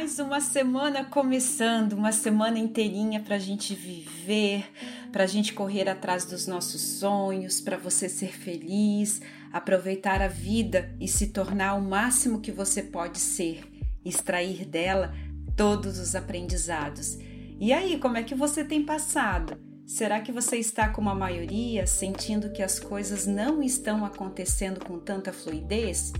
mais uma semana começando, uma semana inteirinha para a gente viver, para a gente correr atrás dos nossos sonhos, para você ser feliz, aproveitar a vida e se tornar o máximo que você pode ser, extrair dela todos os aprendizados. E aí, como é que você tem passado? Será que você está como a maioria, sentindo que as coisas não estão acontecendo com tanta fluidez?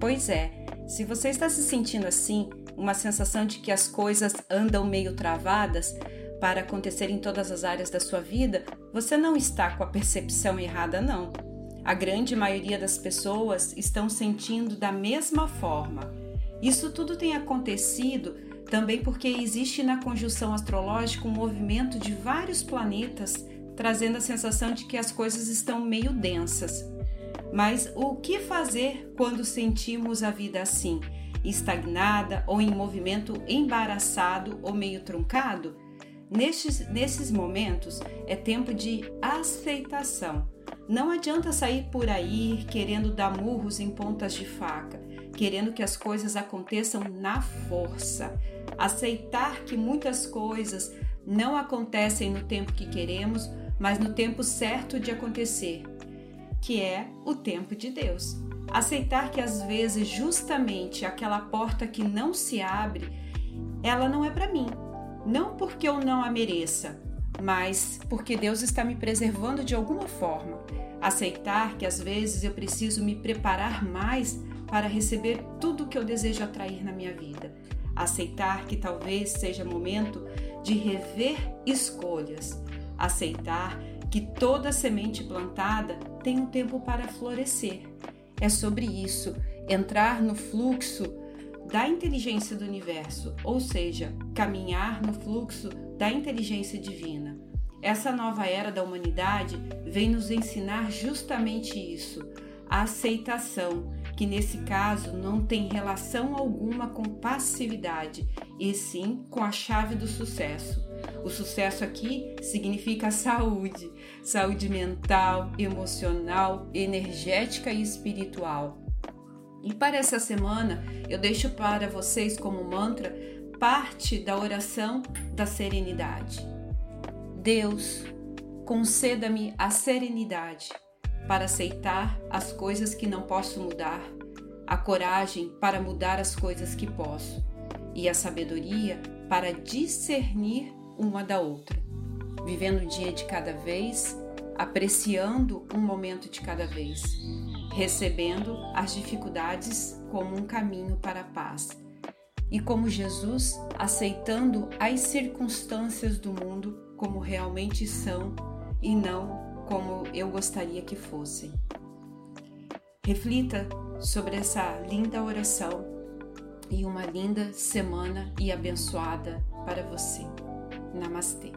Pois é, se você está se sentindo assim, uma sensação de que as coisas andam meio travadas para acontecer em todas as áreas da sua vida, você não está com a percepção errada, não. A grande maioria das pessoas estão sentindo da mesma forma. Isso tudo tem acontecido também porque existe na conjunção astrológica um movimento de vários planetas trazendo a sensação de que as coisas estão meio densas. Mas o que fazer quando sentimos a vida assim? Estagnada ou em movimento embaraçado ou meio truncado? Nestes, nesses momentos é tempo de aceitação. Não adianta sair por aí querendo dar murros em pontas de faca, querendo que as coisas aconteçam na força. Aceitar que muitas coisas não acontecem no tempo que queremos, mas no tempo certo de acontecer, que é o tempo de Deus. Aceitar que às vezes justamente aquela porta que não se abre, ela não é para mim. Não porque eu não a mereça, mas porque Deus está me preservando de alguma forma. Aceitar que às vezes eu preciso me preparar mais para receber tudo que eu desejo atrair na minha vida. Aceitar que talvez seja momento de rever escolhas. Aceitar que toda semente plantada tem um tempo para florescer é sobre isso, entrar no fluxo da inteligência do universo, ou seja, caminhar no fluxo da inteligência divina. Essa nova era da humanidade vem nos ensinar justamente isso, a aceitação, que nesse caso não tem relação alguma com passividade, e sim com a chave do sucesso. O sucesso aqui significa saúde, saúde mental, emocional, energética e espiritual. E para essa semana, eu deixo para vocês como mantra parte da oração da serenidade. Deus, conceda-me a serenidade para aceitar as coisas que não posso mudar, a coragem para mudar as coisas que posso e a sabedoria para discernir uma da outra, vivendo um dia de cada vez, apreciando um momento de cada vez, recebendo as dificuldades como um caminho para a paz. E como Jesus, aceitando as circunstâncias do mundo como realmente são e não como eu gostaria que fossem. Reflita sobre essa linda oração e uma linda semana e abençoada para você. Namastê.